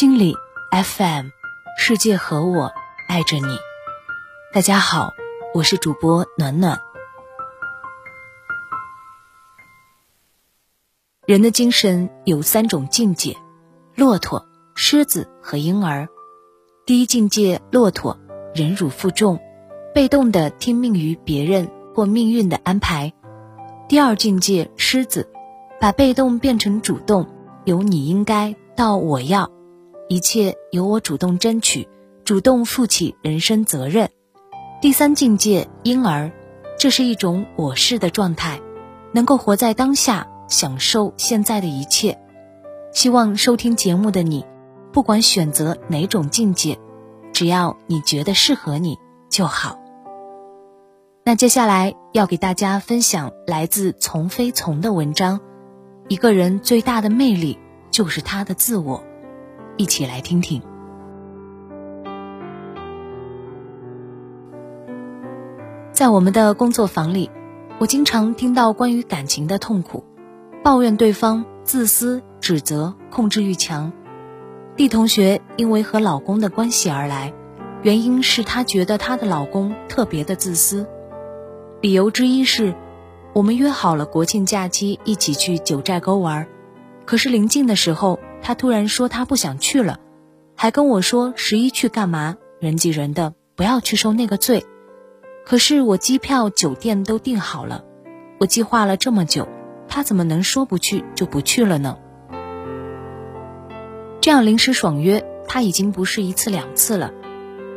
心理 FM，世界和我爱着你。大家好，我是主播暖暖。人的精神有三种境界：骆驼、狮子和婴儿。第一境界，骆驼，忍辱负重，被动的听命于别人或命运的安排。第二境界，狮子，把被动变成主动，由你应该到我要。一切由我主动争取，主动负起人生责任。第三境界婴儿，这是一种我是的状态，能够活在当下，享受现在的一切。希望收听节目的你，不管选择哪种境界，只要你觉得适合你就好。那接下来要给大家分享来自从非从的文章。一个人最大的魅力就是他的自我。一起来听听。在我们的工作坊里，我经常听到关于感情的痛苦，抱怨对方自私、指责、控制欲强。D 同学因为和老公的关系而来，原因是她觉得她的老公特别的自私。理由之一是，我们约好了国庆假期一起去九寨沟玩，可是临近的时候。他突然说他不想去了，还跟我说十一去干嘛？人挤人的，不要去受那个罪。可是我机票、酒店都订好了，我计划了这么久，他怎么能说不去就不去了呢？这样临时爽约，他已经不是一次两次了。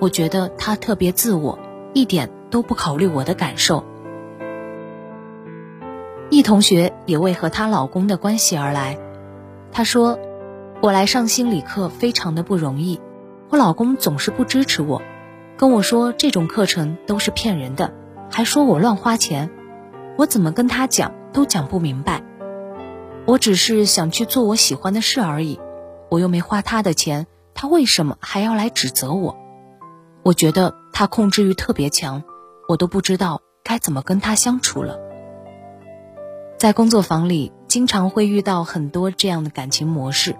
我觉得他特别自我，一点都不考虑我的感受。易同学也为和她老公的关系而来，她说。我来上心理课非常的不容易，我老公总是不支持我，跟我说这种课程都是骗人的，还说我乱花钱，我怎么跟他讲都讲不明白。我只是想去做我喜欢的事而已，我又没花他的钱，他为什么还要来指责我？我觉得他控制欲特别强，我都不知道该怎么跟他相处了。在工作坊里，经常会遇到很多这样的感情模式。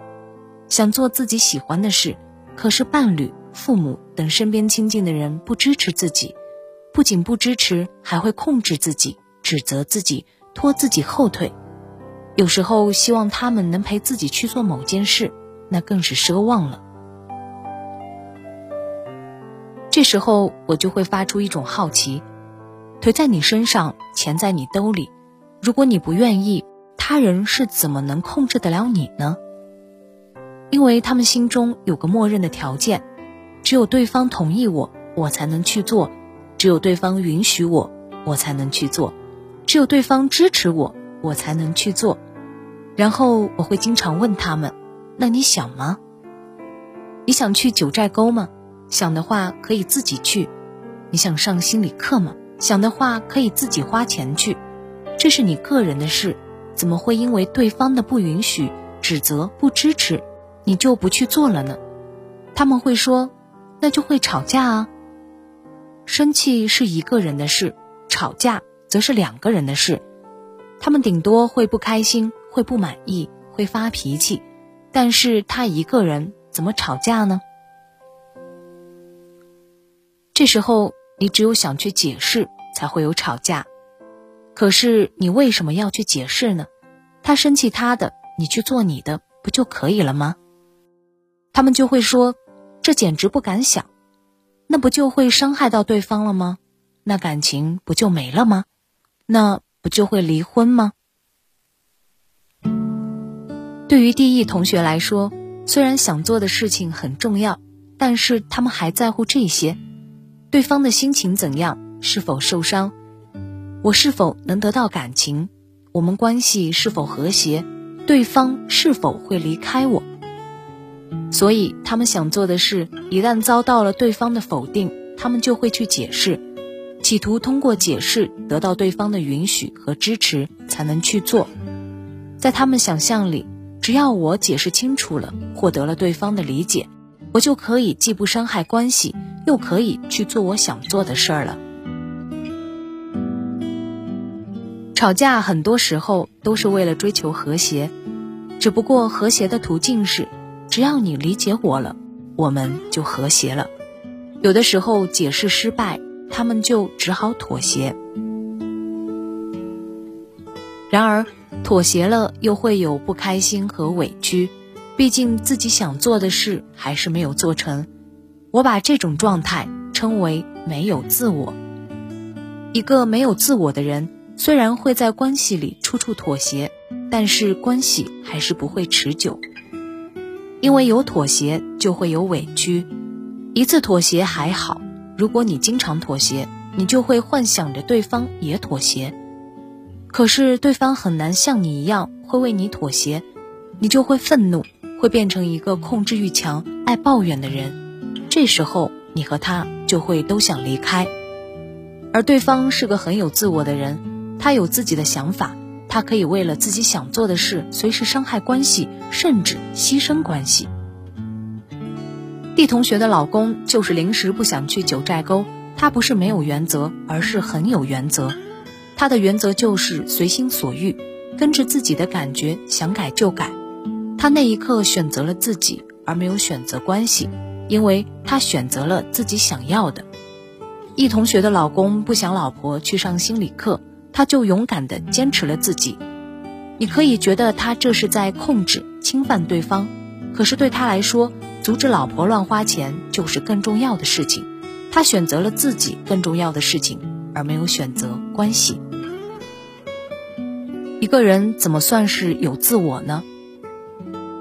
想做自己喜欢的事，可是伴侣、父母等身边亲近的人不支持自己，不仅不支持，还会控制自己、指责自己、拖自己后腿。有时候希望他们能陪自己去做某件事，那更是奢望了。这时候我就会发出一种好奇：腿在你身上，钱在你兜里，如果你不愿意，他人是怎么能控制得了你呢？因为他们心中有个默认的条件，只有对方同意我，我才能去做；只有对方允许我，我才能去做；只有对方支持我，我才能去做。然后我会经常问他们：“那你想吗？你想去九寨沟吗？想的话可以自己去。你想上心理课吗？想的话可以自己花钱去。这是你个人的事，怎么会因为对方的不允许、指责、不支持？”你就不去做了呢？他们会说，那就会吵架啊。生气是一个人的事，吵架则是两个人的事。他们顶多会不开心，会不满意，会发脾气，但是他一个人怎么吵架呢？这时候你只有想去解释，才会有吵架。可是你为什么要去解释呢？他生气他的，你去做你的，不就可以了吗？他们就会说：“这简直不敢想，那不就会伤害到对方了吗？那感情不就没了吗？那不就会离婚吗？”对于第一同学来说，虽然想做的事情很重要，但是他们还在乎这些：对方的心情怎样，是否受伤，我是否能得到感情，我们关系是否和谐，对方是否会离开我。所以，他们想做的事，一旦遭到了对方的否定，他们就会去解释，企图通过解释得到对方的允许和支持，才能去做。在他们想象里，只要我解释清楚了，获得了对方的理解，我就可以既不伤害关系，又可以去做我想做的事儿了。吵架很多时候都是为了追求和谐，只不过和谐的途径是。只要你理解我了，我们就和谐了。有的时候解释失败，他们就只好妥协。然而，妥协了又会有不开心和委屈，毕竟自己想做的事还是没有做成。我把这种状态称为没有自我。一个没有自我的人，虽然会在关系里处处妥协，但是关系还是不会持久。因为有妥协，就会有委屈。一次妥协还好，如果你经常妥协，你就会幻想着对方也妥协。可是对方很难像你一样会为你妥协，你就会愤怒，会变成一个控制欲强、爱抱怨的人。这时候，你和他就会都想离开。而对方是个很有自我的人，他有自己的想法，他可以为了自己想做的事，随时伤害关系，甚至牺牲关系。D 同学的老公就是临时不想去九寨沟，他不是没有原则，而是很有原则。他的原则就是随心所欲，跟着自己的感觉，想改就改。他那一刻选择了自己，而没有选择关系，因为他选择了自己想要的。易同学的老公不想老婆去上心理课，他就勇敢地坚持了自己。你可以觉得他这是在控制、侵犯对方，可是对他来说，阻止老婆乱花钱就是更重要的事情。他选择了自己更重要的事情，而没有选择关系。一个人怎么算是有自我呢？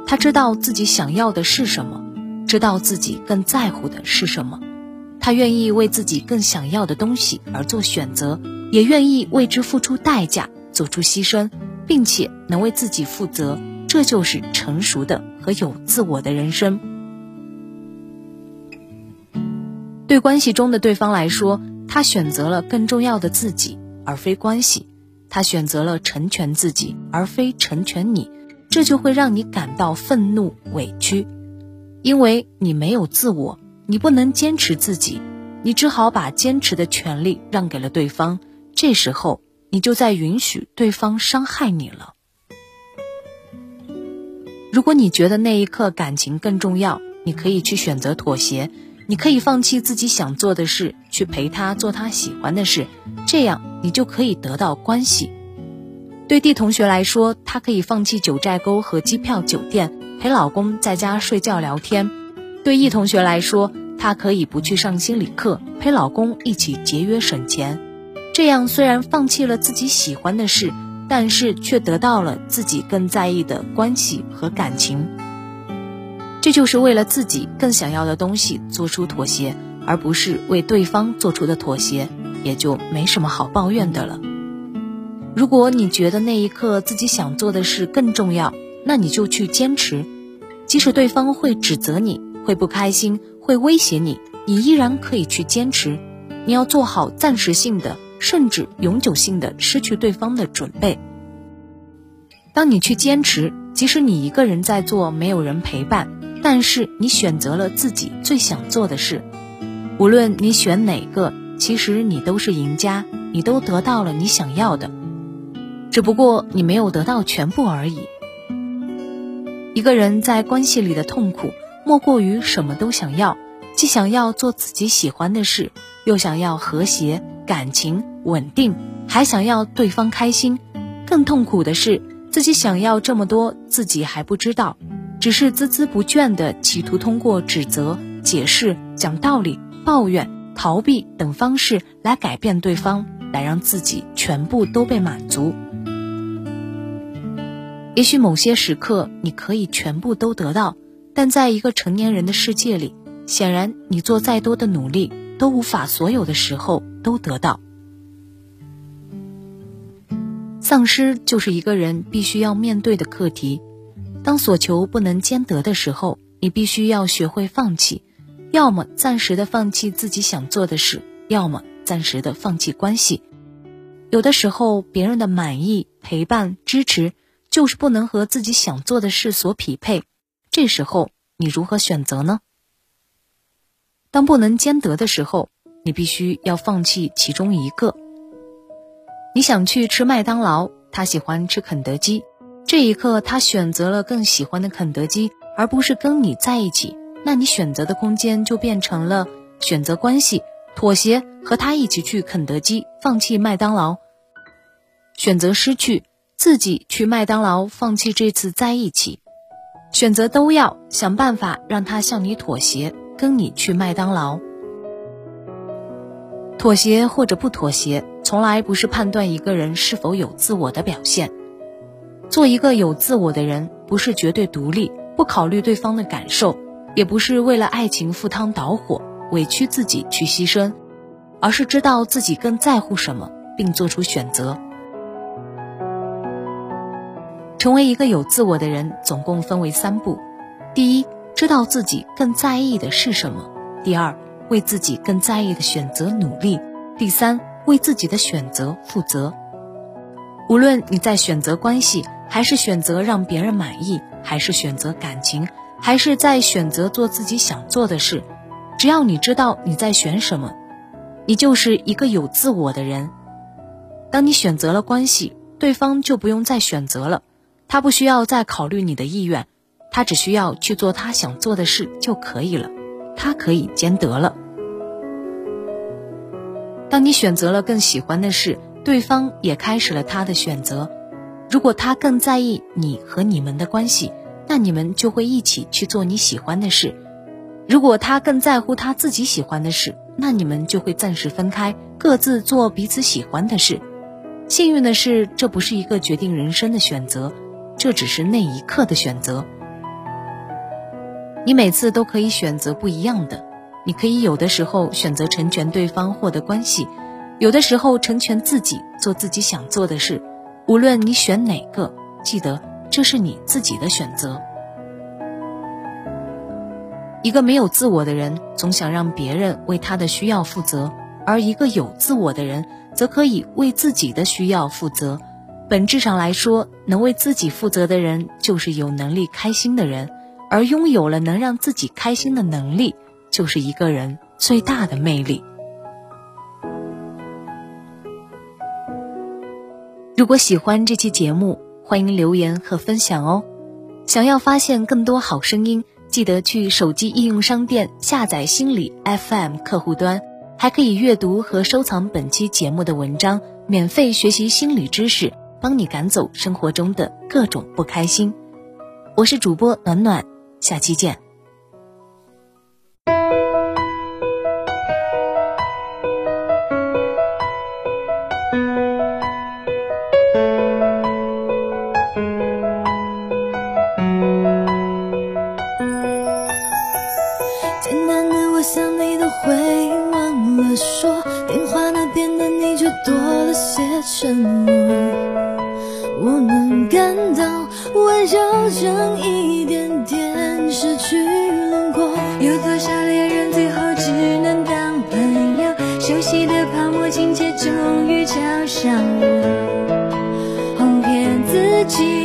他知道自己想要的是什么，知道自己更在乎的是什么。他愿意为自己更想要的东西而做选择，也愿意为之付出代价，做出牺牲，并且能为自己负责。这就是成熟的和有自我的人生。对关系中的对方来说，他选择了更重要的自己，而非关系；他选择了成全自己，而非成全你。这就会让你感到愤怒、委屈，因为你没有自我。你不能坚持自己，你只好把坚持的权利让给了对方。这时候，你就在允许对方伤害你了。如果你觉得那一刻感情更重要，你可以去选择妥协，你可以放弃自己想做的事，去陪他做他喜欢的事，这样你就可以得到关系。对 D 同学来说，他可以放弃九寨沟和机票、酒店，陪老公在家睡觉聊天。对 E 同学来说，他可以不去上心理课，陪老公一起节约省钱。这样虽然放弃了自己喜欢的事，但是却得到了自己更在意的关系和感情。这就是为了自己更想要的东西做出妥协，而不是为对方做出的妥协，也就没什么好抱怨的了。如果你觉得那一刻自己想做的事更重要，那你就去坚持，即使对方会指责你。会不开心，会威胁你，你依然可以去坚持。你要做好暂时性的，甚至永久性的失去对方的准备。当你去坚持，即使你一个人在做，没有人陪伴，但是你选择了自己最想做的事。无论你选哪个，其实你都是赢家，你都得到了你想要的，只不过你没有得到全部而已。一个人在关系里的痛苦。莫过于什么都想要，既想要做自己喜欢的事，又想要和谐、感情稳定，还想要对方开心。更痛苦的是，自己想要这么多，自己还不知道，只是孜孜不倦地企图通过指责、解释、讲道理、抱怨、逃避等方式来改变对方，来让自己全部都被满足。也许某些时刻，你可以全部都得到。但在一个成年人的世界里，显然你做再多的努力都无法所有的时候都得到。丧失就是一个人必须要面对的课题。当所求不能兼得的时候，你必须要学会放弃，要么暂时的放弃自己想做的事，要么暂时的放弃关系。有的时候，别人的满意、陪伴、支持，就是不能和自己想做的事所匹配。这时候你如何选择呢？当不能兼得的时候，你必须要放弃其中一个。你想去吃麦当劳，他喜欢吃肯德基，这一刻他选择了更喜欢的肯德基，而不是跟你在一起，那你选择的空间就变成了选择关系、妥协，和他一起去肯德基，放弃麦当劳；选择失去自己去麦当劳，放弃这次在一起；选择都要想办法让他向你妥协，跟你去麦当劳。妥协或者不妥协，从来不是判断一个人是否有自我的表现。做一个有自我的人，不是绝对独立。不考虑对方的感受，也不是为了爱情赴汤蹈火，委屈自己去牺牲，而是知道自己更在乎什么，并做出选择。成为一个有自我的人，总共分为三步：第一，知道自己更在意的是什么；第二，为自己更在意的选择努力；第三，为自己的选择负责。无论你在选择关系，还是选择让别人满意。还是选择感情，还是在选择做自己想做的事，只要你知道你在选什么，你就是一个有自我的人。当你选择了关系，对方就不用再选择了，他不需要再考虑你的意愿，他只需要去做他想做的事就可以了，他可以兼得了。当你选择了更喜欢的事，对方也开始了他的选择。如果他更在意你和你们的关系，那你们就会一起去做你喜欢的事；如果他更在乎他自己喜欢的事，那你们就会暂时分开，各自做彼此喜欢的事。幸运的是，这不是一个决定人生的选择，这只是那一刻的选择。你每次都可以选择不一样的，你可以有的时候选择成全对方，获得关系；有的时候成全自己，做自己想做的事。无论你选哪个，记得这是你自己的选择。一个没有自我的人，总想让别人为他的需要负责；而一个有自我的人，则可以为自己的需要负责。本质上来说，能为自己负责的人，就是有能力开心的人；而拥有了能让自己开心的能力，就是一个人最大的魅力。如果喜欢这期节目，欢迎留言和分享哦。想要发现更多好声音，记得去手机应用商店下载心理 FM 客户端，还可以阅读和收藏本期节目的文章，免费学习心理知识，帮你赶走生活中的各种不开心。我是主播暖暖，下期见。自己